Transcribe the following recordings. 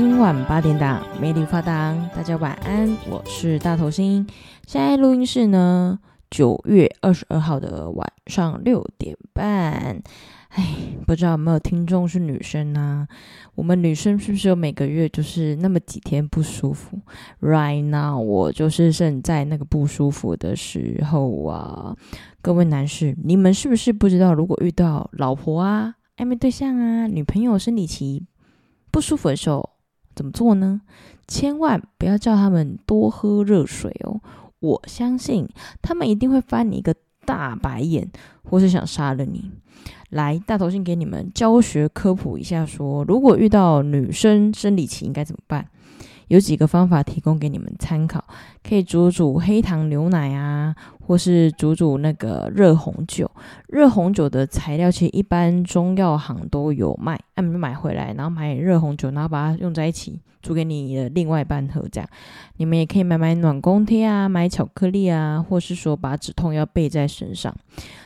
今晚八点档，美丽发档，大家晚安，我是大头星。现在录音室呢，九月二十二号的晚上六点半。哎，不知道有没有听众是女生呢？我们女生是不是有每个月就是那么几天不舒服？Right now，我就是正在那个不舒服的时候啊。各位男士，你们是不是不知道，如果遇到老婆啊、暧昧对象啊、女朋友生理期不舒服的时候，怎么做呢？千万不要叫他们多喝热水哦！我相信他们一定会翻你一个大白眼，或是想杀了你。来，大头先给你们教学科普一下说，说如果遇到女生生理期应该怎么办？有几个方法提供给你们参考，可以煮煮黑糖牛奶啊，或是煮煮那个热红酒。热红酒的材料其实一般中药行都有卖，那你们买回来，然后买热红酒，然后把它用在一起。煮给你的另外半喝，这样你们也可以买买暖宫贴啊，买巧克力啊，或是说把止痛药备在身上。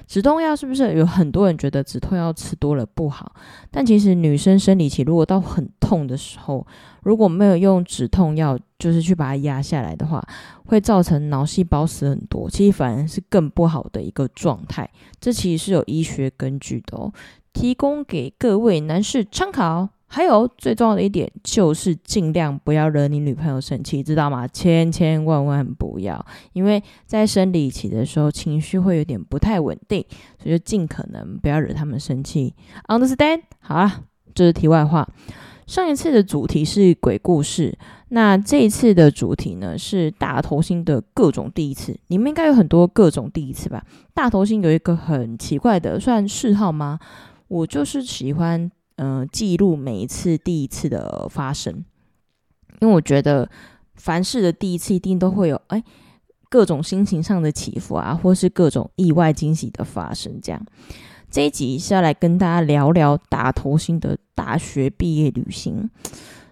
止痛药是不是有很多人觉得止痛药吃多了不好？但其实女生生理期如果到很痛的时候，如果没有用止痛药，就是去把它压下来的话，会造成脑细胞死很多，其实反而是更不好的一个状态。这其实是有医学根据的哦，提供给各位男士参考。还有最重要的一点就是尽量不要惹你女朋友生气，知道吗？千千万万不要，因为在生理期的时候情绪会有点不太稳定，所以就尽可能不要惹他们生气。Understand？好啦，这是题外话。上一次的主题是鬼故事，那这一次的主题呢是大头星的各种第一次。你们应该有很多各种第一次吧？大头星有一个很奇怪的算嗜好吗？我就是喜欢。嗯、呃，记录每一次第一次的发生，因为我觉得凡事的第一次一定都会有哎各种心情上的起伏啊，或是各种意外惊喜的发生。这样，这一集是要来跟大家聊聊大头星的大学毕业旅行。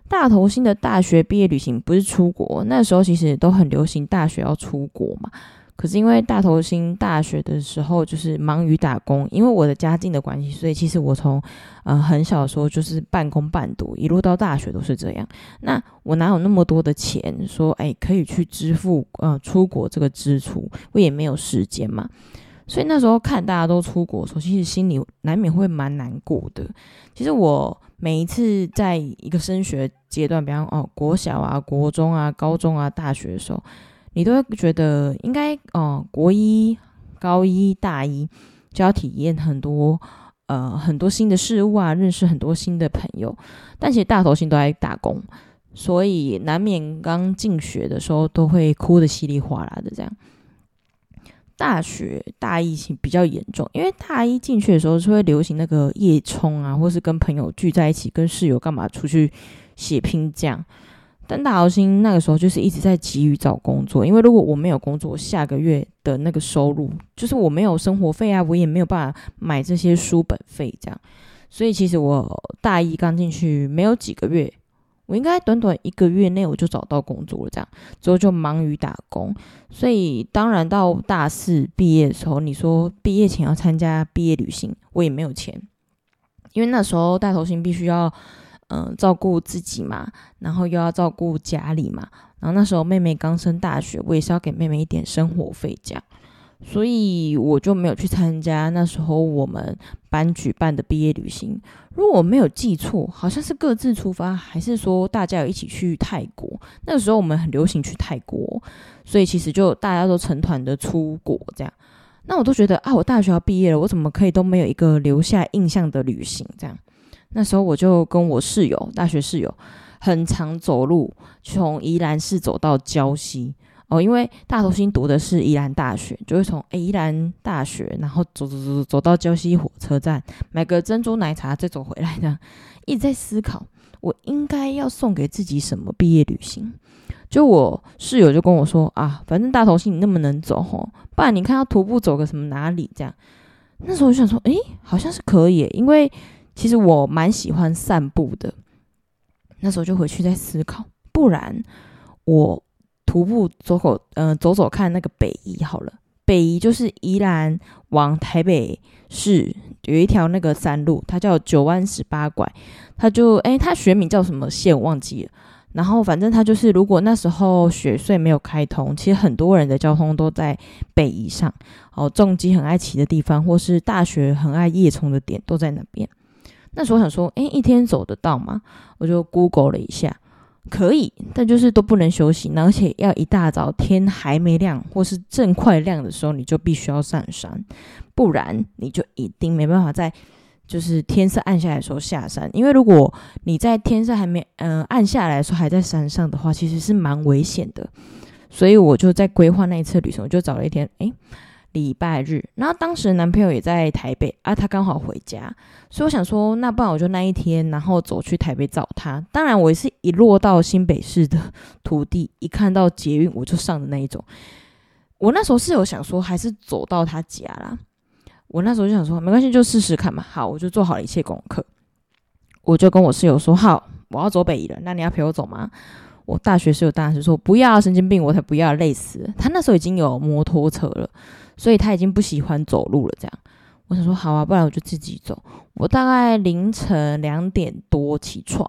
大头星的大学毕业旅行不是出国，那时候其实都很流行大学要出国嘛。可是因为大头星大学的时候就是忙于打工，因为我的家境的关系，所以其实我从呃很小的时候就是半工半读，一路到大学都是这样。那我哪有那么多的钱说哎可以去支付呃出国这个支出？我也没有时间嘛。所以那时候看大家都出国的时候，其实心里难免会蛮难过的。其实我每一次在一个升学阶段，比方哦国小啊、国中啊、高中啊、大学的时候。你都会觉得应该哦、国一、高一、大一就要体验很多呃很多新的事物啊，认识很多新的朋友。但其实大头星都在打工，所以难免刚进学的时候都会哭得稀里哗啦的这样。大学大一起比较严重，因为大一进去的时候是会流行那个夜冲啊，或是跟朋友聚在一起，跟室友干嘛出去血拼这样。但大豪星那个时候就是一直在急于找工作，因为如果我没有工作，下个月的那个收入就是我没有生活费啊，我也没有办法买这些书本费这样。所以其实我大一刚进去没有几个月，我应该短短一个月内我就找到工作了这样，之后就忙于打工。所以当然到大四毕业的时候，你说毕业前要参加毕业旅行，我也没有钱，因为那时候大头星必须要。嗯，照顾自己嘛，然后又要照顾家里嘛，然后那时候妹妹刚升大学，我也是要给妹妹一点生活费这样，所以我就没有去参加那时候我们班举办的毕业旅行。如果我没有记错，好像是各自出发，还是说大家有一起去泰国？那个时候我们很流行去泰国，所以其实就大家都成团的出国这样。那我都觉得啊，我大学要毕业了，我怎么可以都没有一个留下印象的旅行这样？那时候我就跟我室友，大学室友，很常走路，从宜兰市走到礁溪哦，因为大头星读的是宜兰大学，就会从诶宜兰大学，然后走走走走到礁溪火车站，买个珍珠奶茶再走回来，这样一直在思考，我应该要送给自己什么毕业旅行？就我室友就跟我说啊，反正大头星你那么能走吼，不然你看要徒步走个什么哪里这样？那时候我就想说，诶，好像是可以，因为。其实我蛮喜欢散步的，那时候就回去在思考，不然我徒步走走，呃，走走看那个北宜好了。北宜就是宜兰往台北市有一条那个山路，它叫九弯十八拐，它就诶，它学名叫什么线忘记了。然后反正它就是，如果那时候雪隧没有开通，其实很多人的交通都在北宜上哦，重机很爱骑的地方，或是大学很爱夜冲的点都在那边。那时候想说，诶，一天走得到吗？我就 Google 了一下。可以，但就是都不能休息，而且要一大早天还没亮或是正快亮的时候，你就必须要上山，不然你就一定没办法在就是天色暗下来的时候下山。因为如果你在天色还没嗯、暗下来的时候还在山上的话，其实是蛮危险的。所以我就在规划那一次旅程，我就找了一天，诶。礼拜日，然后当时男朋友也在台北啊，他刚好回家，所以我想说，那不然我就那一天，然后走去台北找他。当然，我也是一落到新北市的土地，一看到捷运我就上的那一种。我那时候是有想说，还是走到他家啦。我那时候就想说，没关系，就试试看嘛。好，我就做好了一切功课，我就跟我室友说，好，我要走北宜了，那你要陪我走吗？我大学室友当时说不要，神经病，我才不要，累死。他那时候已经有摩托车了。所以他已经不喜欢走路了，这样，我想说好啊，不然我就自己走。我大概凌晨两点多起床，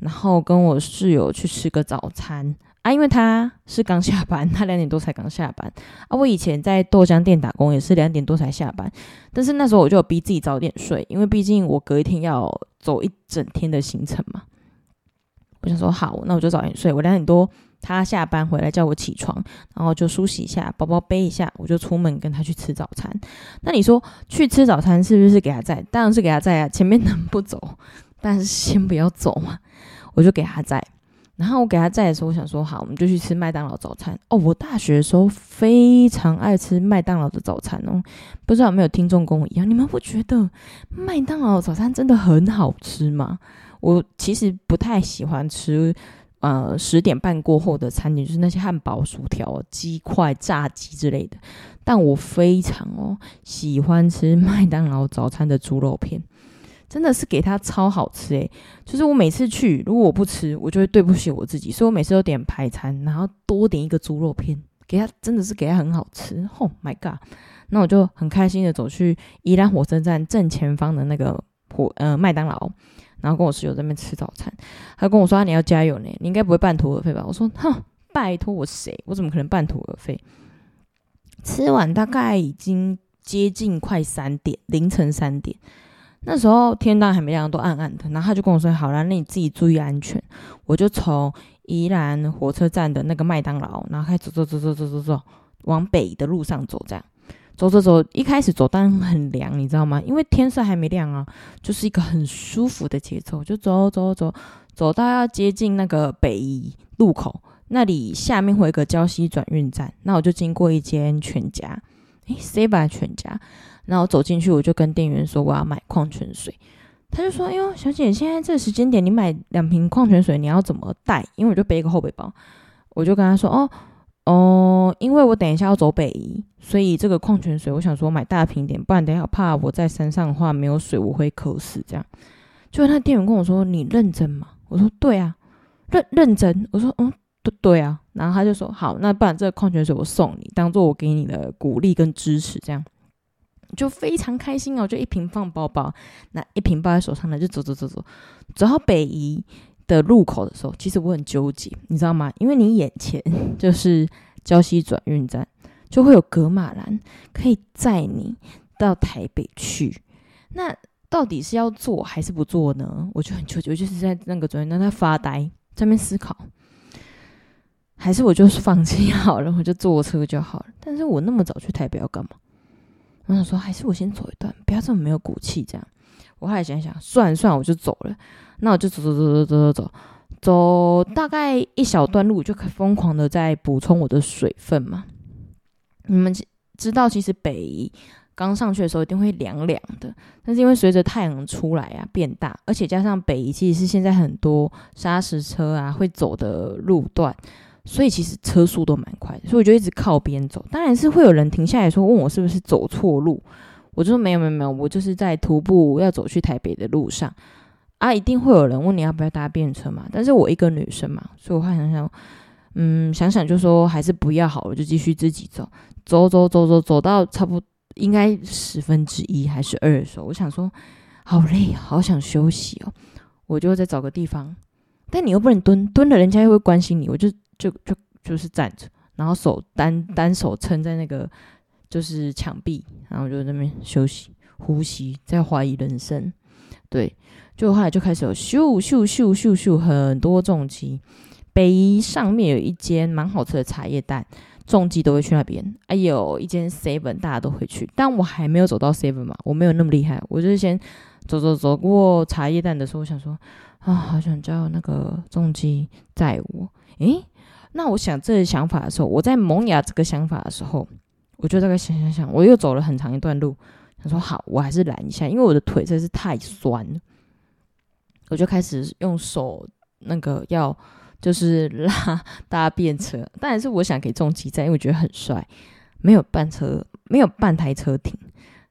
然后跟我室友去吃个早餐啊，因为他是刚下班，他两点多才刚下班啊。我以前在豆浆店打工也是两点多才下班，但是那时候我就逼自己早点睡，因为毕竟我隔一天要走一整天的行程嘛。我想说好，那我就早点睡。我两点多。他下班回来叫我起床，然后就梳洗一下，包包背一下，我就出门跟他去吃早餐。那你说去吃早餐是不是给他载？当然是给他载啊，前面能不走？但是先不要走嘛，我就给他载。然后我给他载的时候，我想说好，我们就去吃麦当劳早餐。哦，我大学的时候非常爱吃麦当劳的早餐哦，不知道有没有听众跟我一样？你们不觉得麦当劳早餐真的很好吃吗？我其实不太喜欢吃。呃，十点半过后的餐点就是那些汉堡、薯条、鸡块、炸鸡之类的。但我非常哦喜欢吃 麦当劳早餐的猪肉片，真的是给它超好吃诶。就是我每次去，如果我不吃，我就会对不起我自己，所以我每次都点排餐，然后多点一个猪肉片，给它真的是给它很好吃。Oh my god！那我就很开心的走去宜兰火车站正前方的那个火呃麦当劳。然后跟我室友在那边吃早餐，他跟我说：“，你要加油呢，你应该不会半途而废吧？”我说：“哼，拜托我谁？我怎么可能半途而废？”吃完大概已经接近快三点，凌晨三点，那时候天当然还没亮，都暗暗的。然后他就跟我说：“好啦，那你自己注意安全。”我就从宜兰火车站的那个麦当劳，然后开始走走走走走走走，往北的路上走，这样。走走走，一开始走但很凉，你知道吗？因为天色还没亮啊，就是一个很舒服的节奏，就走走走，走到要接近那个北宜路口那里，下面会有个礁溪转运站，那我就经过一间全家，诶，seven 全家，然后走进去，我就跟店员说我要买矿泉水，他就说，哎呦，小姐，现在这个时间点你买两瓶矿泉水，你要怎么带？因为我就背一个后背包，我就跟他说，哦。哦，因为我等一下要走北宜，所以这个矿泉水我想说买大瓶点，不然等下怕我在山上的话没有水，我会渴死。这样，就那店员跟我说：“你认真吗？”我说：“对啊，认认真。”我说：“嗯，对对啊。”然后他就说：“好，那不然这个矿泉水我送你，当做我给你的鼓励跟支持。”这样就非常开心哦，就一瓶放包包，那一瓶抱在手上呢，就走走走走，走到北宜。的路口的时候，其实我很纠结，你知道吗？因为你眼前 就是礁溪转运站，就会有葛玛兰可以载你到台北去。那到底是要做还是不做呢？我就很纠结，我就是在那个转运站在发呆，在那思考，还是我就是放弃好了，我就坐车就好了。但是我那么早去台北要干嘛？我想说，还是我先走一段，不要这么没有骨气。这样，我后来想想，算了算了，我就走了。那我就走走走走走走走，走大概一小段路，就可疯狂的在补充我的水分嘛。你们知道，其实北宜刚上去的时候一定会凉凉的，但是因为随着太阳出来啊变大，而且加上北宜其实是现在很多砂石车啊会走的路段，所以其实车速都蛮快，所以我就一直靠边走。当然是会有人停下来说问我是不是走错路，我就说没有没有没有，我就是在徒步要走去台北的路上。啊，一定会有人问你要不要搭便车嘛？但是我一个女生嘛，所以我会想想，嗯，想想就说还是不要好了，就继续自己走，走走走走走到差不多应该十分之一还是二的时候，我想说好累，好想休息哦，我就再找个地方，但你又不能蹲，蹲了人家又会关心你，我就就就就是站着，然后手单单手撑在那个就是墙壁，然后就在那边休息呼吸，在怀疑人生，对，就后来就开始有咻咻咻咻咻很多重机。北宜上面有一间蛮好吃的茶叶蛋，重机都会去那边。还有一间 seven，大家都会去，但我还没有走到 seven 嘛，我没有那么厉害。我就是先走走走过茶叶蛋的时候，我想说啊，好想叫那个重机载我。诶，那我想这个想法的时候，我在萌芽这个想法的时候，我就大概想想想，我又走了很长一段路，想说好，我还是拦一下，因为我的腿真是太酸了。我就开始用手那个要。就是拉搭便车，当然是我想给重机载，因为我觉得很帅。没有半车，没有半台车停，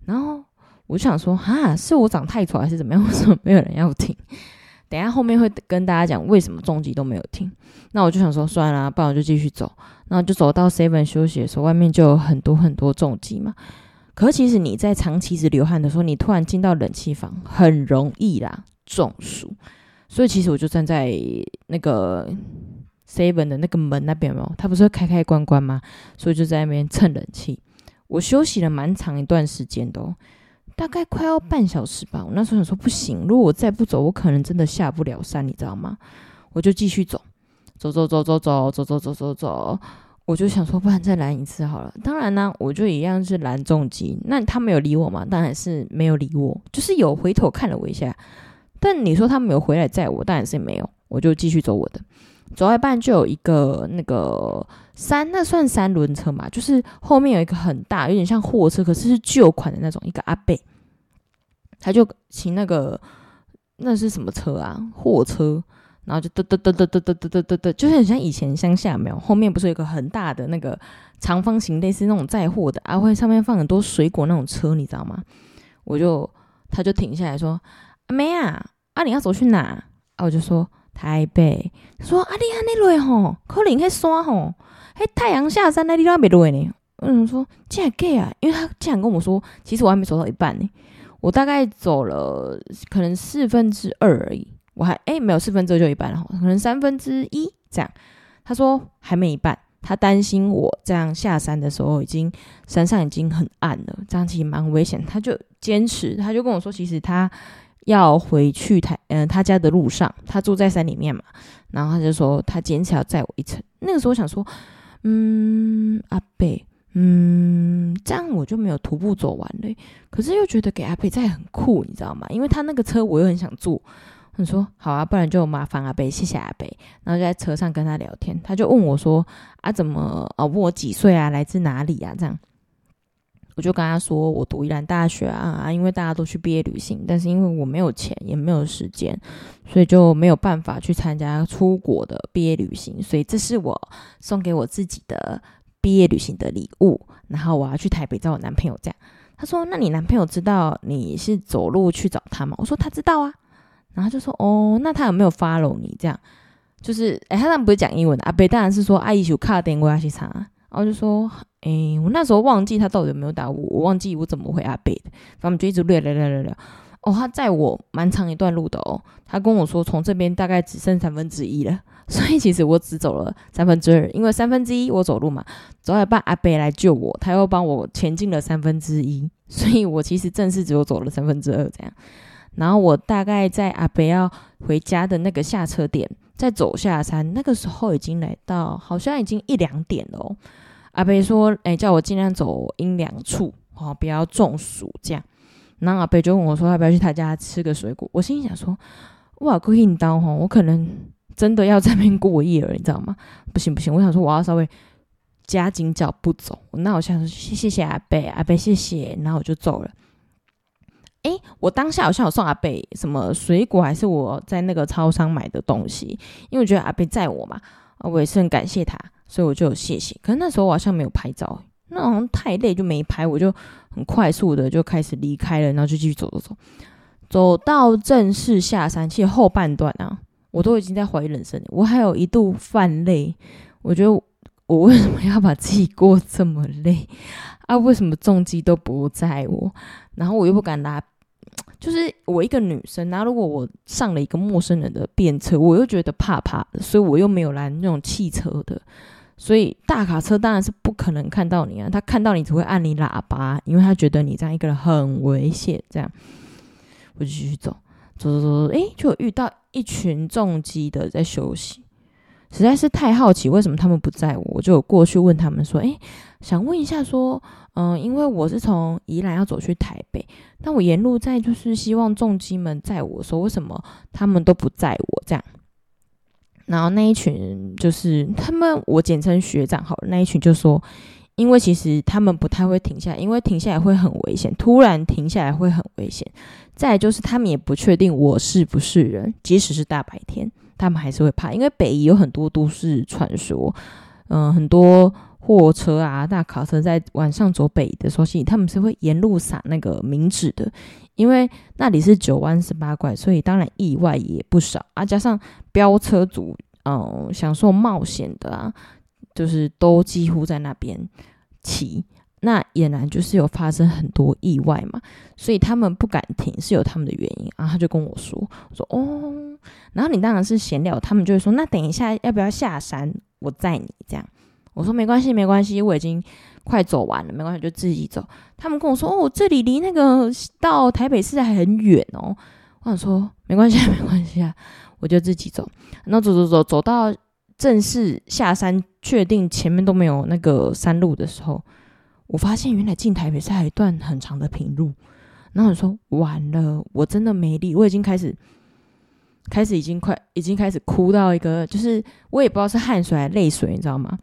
然后我就想说，哈，是我长太丑还是怎么样？为什么没有人要停？等下后面会跟大家讲为什么重机都没有停。那我就想说，算了，不然我就继续走。然后就走到 seven 休息的时候，外面就有很多很多重机嘛。可其实你在长期直流汗的时候，你突然进到冷气房，很容易啦中暑。所以其实我就站在那个 seven 的那个门那边嘛，他不是会开开关关吗？所以就在那边蹭冷气。我休息了蛮长一段时间的，大概快要半小时吧。我那时候想说不行，如果我再不走，我可能真的下不了山，你知道吗？我就继续走，走走走走走走走走走走。我就想说，不然再拦一次好了。当然呢，我就一样是拦重机。那他没有理我嘛？当然是没有理我，就是有回头看了我一下。但你说他没有回来载我，当然是没有，我就继续走我的。走一半就有一个那个三，那算三轮车嘛，就是后面有一个很大，有点像货车，可是是旧款的那种，一个阿贝，他就骑那个那是什么车啊？货车，然后就嘚嘚嘚嘚嘚嘚嘚嘚嘚，就是很像以前乡下没有，后面不是有一个很大的那个长方形，类似那种载货的，啊会上面放很多水果那种车，你知道吗？我就他就停下来说：“阿妹啊。”啊，你要走去哪？啊，我就说台北。他说啊，你安尼落吼，可能迄山吼，迄太阳下山那地方没落呢。嗯，说这样给啊，因为他这样跟我说，其实我还没走到一半呢，我大概走了可能四分之二而已。我还诶没有四分之二就一半了，可能三分之一这样。他说还没一半，他担心我这样下山的时候，已经山上已经很暗了，这样其实蛮危险。他就坚持，他就跟我说，其实他。要回去台，嗯、他家的路上，他住在山里面嘛，然后他就说他坚持要载我一程。那个时候我想说，嗯，阿贝，嗯，这样我就没有徒步走完嘞。可是又觉得给阿贝载很酷，你知道吗？因为他那个车我又很想坐。我说好啊，不然就麻烦阿贝，谢谢阿贝。然后就在车上跟他聊天，他就问我说啊，怎么啊？问我几岁啊？来自哪里啊？这样。我就跟他说，我读宜兰大学啊，因为大家都去毕业旅行，但是因为我没有钱，也没有时间，所以就没有办法去参加出国的毕业旅行，所以这是我送给我自己的毕业旅行的礼物。然后我要去台北找我男朋友，这样。他说：“那你男朋友知道你是走路去找他吗？”我说：“他知道啊。”然后就说：“哦，那他有没有 follow 你？这样就是，哎，他当然不是讲英文的，阿伯当然是说阿姨有卡电话去查。”然后就说，哎，我那时候忘记他到底有没有打我，我忘记我怎么回阿伯的，反正就一直聊聊聊聊聊。哦，他载我蛮长一段路的哦，他跟我说从这边大概只剩三分之一了，所以其实我只走了三分之二，因为三分之一我走路嘛，走了一半阿伯来救我，他又帮我前进了三分之一，所以我其实正式只有走了三分之二这样。然后我大概在阿伯要回家的那个下车点，再走下山，那个时候已经来到，好像已经一两点了哦。阿伯说：“哎、叫我尽量走阴凉处，哦，不要中暑这样。”然后阿伯就问我说：“要不要去他家吃个水果？”我心里想说：“哇，够硬刀哈！我可能真的要在那边过夜了，你知道吗？不行不行，我想说我要稍微加紧脚步走。那我想说谢谢阿伯，阿伯谢谢。然后我就走了。哎、我当下好像有送阿伯什么水果，还是我在那个超商买的东西？因为我觉得阿伯载我嘛，我也是很感谢他。”所以我就有谢谢，可是那时候我好像没有拍照，那好像太累就没拍，我就很快速的就开始离开了，然后就继续走走走，走到正式下山，其实后半段啊，我都已经在怀疑人生，我还有一度泛泪，我觉得我为什么要把自己过这么累啊？为什么重机都不载我？然后我又不敢拉，就是我一个女生，然后如果我上了一个陌生人的便车，我又觉得怕怕，所以我又没有拦那种汽车的。所以大卡车当然是不可能看到你啊，他看到你只会按你喇叭，因为他觉得你这样一个人很危险。这样，我就继续走，走走走走，诶，就遇到一群重机的在休息，实在是太好奇为什么他们不载我，我就过去问他们说，诶，想问一下说，嗯、因为我是从宜兰要走去台北，但我沿路在就是希望重机们载我说，为什么他们都不载我这样？然后那一群就是他们，我简称学长好了。那一群就说，因为其实他们不太会停下来，因为停下来会很危险，突然停下来会很危险。再就是他们也不确定我是不是人，即使是大白天，他们还是会怕，因为北宜有很多都市传说，嗯、很多。货车啊，大卡车在晚上走北的时候，其实他们是会沿路撒那个冥纸的，因为那里是九弯十八拐，所以当然意外也不少啊。加上飙车族，嗯，享受冒险的啊，就是都几乎在那边骑，那俨然就是有发生很多意外嘛，所以他们不敢停是有他们的原因然后。他就跟我说，我说哦，然后你当然是闲聊，他们就会说，那等一下要不要下山，我载你这样。我说没关系，没关系，我已经快走完了，没关系，就自己走。他们跟我说：“哦，这里离那个到台北市还很远哦。”我想说没关系，没关系啊，我就自己走。然后走走走，走到正式下山，确定前面都没有那个山路的时候，我发现原来进台北是还一段很长的平路。然后我说完了，我真的没力，我已经开始。开始已经快，已经开始哭到一个，就是我也不知道是汗水还是泪水，你知道吗？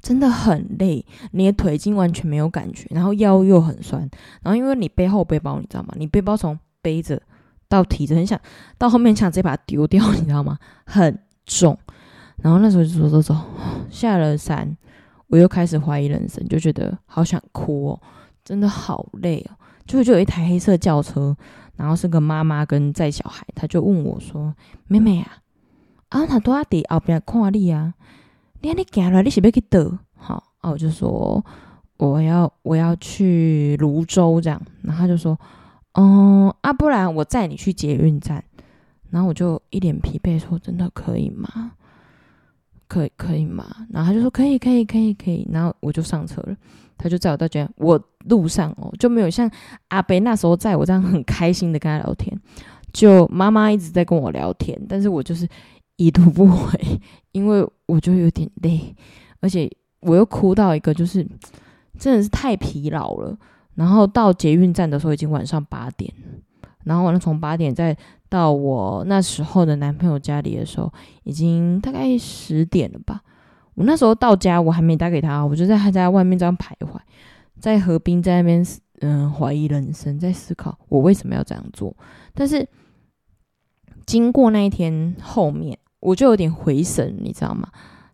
真的很累，你的腿已经完全没有感觉，然后腰又很酸，然后因为你背后背包，你知道吗？你背包从背着到提着，很想到后面想直接把它丢掉，你知道吗？很重。然后那时候就走走走，下了山，我又开始怀疑人生，就觉得好想哭哦，真的好累哦。就就有一台黑色轿车，然后是个妈妈跟载小孩，他就问我说：“妹妹啊，啊他多阿弟后边看你啊？”你看你走了，你是不是去倒？好啊，我就说我要我要去芦洲这样，然后他就说，嗯啊，不然我载你去捷运站。然后我就一脸疲惫说，真的可以吗？可可以吗？然后他就说可以可以可以可以。然后我就上车了，他就载我到家。我路上哦就没有像阿北那时候载我这样很开心的跟他聊天，就妈妈一直在跟我聊天，但是我就是。已读不回，因为我就有点累，而且我又哭到一个，就是真的是太疲劳了。然后到捷运站的时候已经晚上八点，然后完了从八点再到我那时候的男朋友家里的时候，已经大概十点了吧。我那时候到家，我还没打给他，我就在他家外面这样徘徊，在河边在那边嗯怀疑人生，在思考我为什么要这样做。但是经过那一天后面。我就有点回神，你知道吗？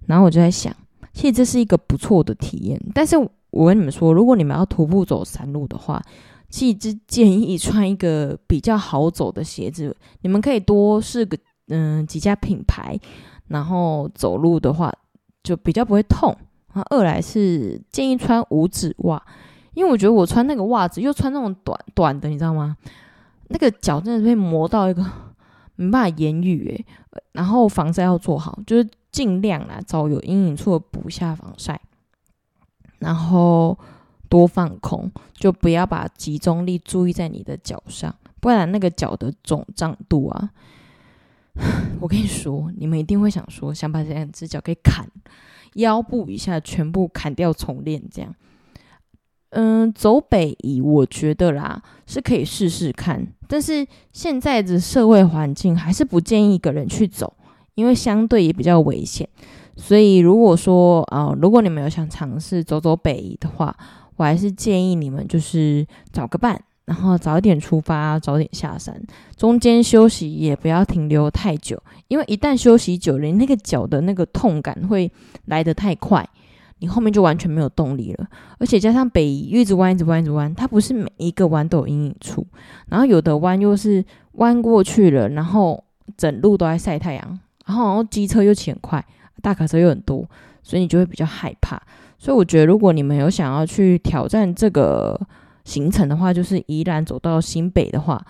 然后我就在想，其实这是一个不错的体验。但是我跟你们说，如果你们要徒步走山路的话，其实就建议穿一个比较好走的鞋子。你们可以多试个嗯几家品牌，然后走路的话就比较不会痛。然后二来是建议穿五指袜，因为我觉得我穿那个袜子又穿那种短短的，你知道吗？那个脚真的被磨到一个。没办法言语诶，然后防晒要做好，就是尽量啦，找有阴影处补下防晒，然后多放空，就不要把集中力注意在你的脚上，不然那个脚的肿胀度啊，我跟你说，你们一定会想说，想把这两只脚给砍，腰部以下全部砍掉重练这样。嗯，走北移，我觉得啦是可以试试看，但是现在的社会环境还是不建议一个人去走，因为相对也比较危险。所以如果说啊、如果你们有想尝试走走北移的话，我还是建议你们就是找个伴，然后早一点出发，早点下山，中间休息也不要停留太久，因为一旦休息久了，你那个脚的那个痛感会来得太快。你后面就完全没有动力了，而且加上北宜一直弯，一直弯，一直弯，它不是每一个弯都有阴影处，然后有的弯又是弯过去了，然后整路都在晒太阳，然后机车又骑很快，大卡车又很多，所以你就会比较害怕。所以我觉得，如果你们有想要去挑战这个行程的话，就是宜兰走到新北的话，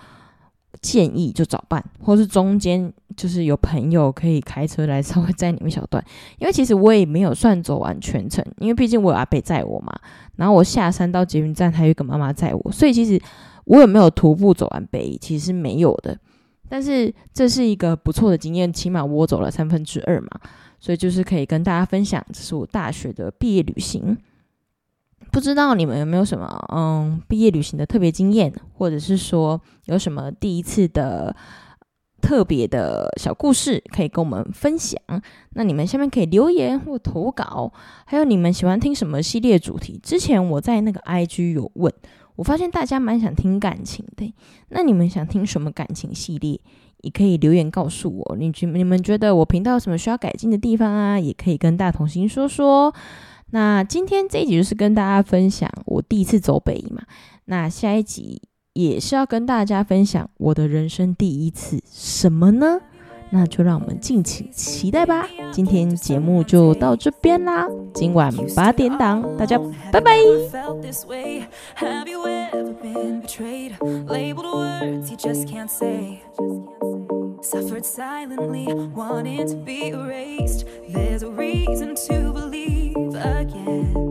建议就早办，或是中间就是有朋友可以开车来稍微载你们一小段。因为其实我也没有算走完全程，因为毕竟我有阿北载我嘛。然后我下山到捷运站，还有一个妈妈载我，所以其实我有没有徒步走完北，其实没有的。但是这是一个不错的经验，起码我走了三分之二嘛，所以就是可以跟大家分享，这是我大学的毕业旅行。不知道你们有没有什么嗯毕业旅行的特别经验，或者是说有什么第一次的特别的小故事可以跟我们分享？那你们下面可以留言或投稿，还有你们喜欢听什么系列主题？之前我在那个 IG 有问。我发现大家蛮想听感情的，那你们想听什么感情系列？也可以留言告诉我。你觉你们觉得我频道有什么需要改进的地方啊？也可以跟大同心说说。那今天这一集就是跟大家分享我第一次走北嘛。那下一集也是要跟大家分享我的人生第一次什么呢？那就让我们敬请期待吧今天节目就到这边啦今晚八点档大家拜拜 Suffered silently wanted to be erased there's a reason to believe again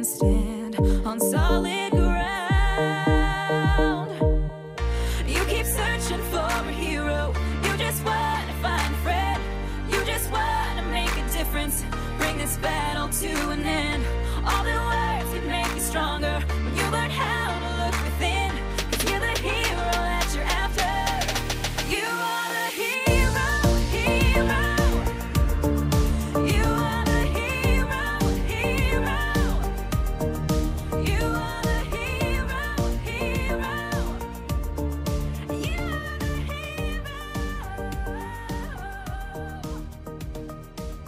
against.